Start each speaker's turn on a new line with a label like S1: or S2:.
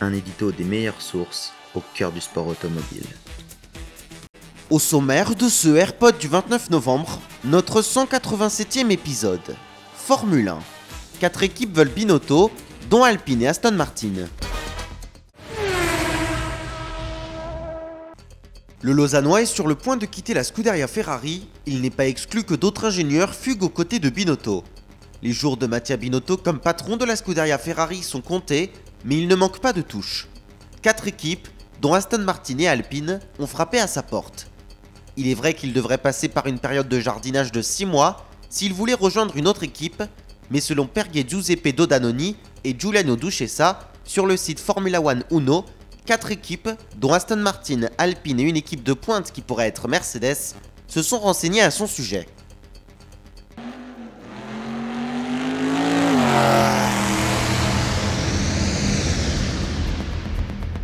S1: Un édito des meilleures sources au cœur du sport automobile.
S2: Au sommaire de ce AirPod du 29 novembre, notre 187e épisode. Formule 1. Quatre équipes veulent Binotto, dont Alpine et Aston Martin. Le Lausannois est sur le point de quitter la Scuderia Ferrari, il n'est pas exclu que d'autres ingénieurs fuguent aux côtés de Binotto. Les jours de Mattia Binotto comme patron de la Scuderia Ferrari sont comptés, mais il ne manque pas de touches. Quatre équipes, dont Aston Martin et Alpine, ont frappé à sa porte. Il est vrai qu'il devrait passer par une période de jardinage de 6 mois s'il voulait rejoindre une autre équipe, mais selon Perguet Giuseppe Dodanoni et Giuliano Duchessa, sur le site Formula One Uno, 4 équipes, dont Aston Martin, Alpine et une équipe de pointe qui pourrait être Mercedes, se sont renseignées à son sujet.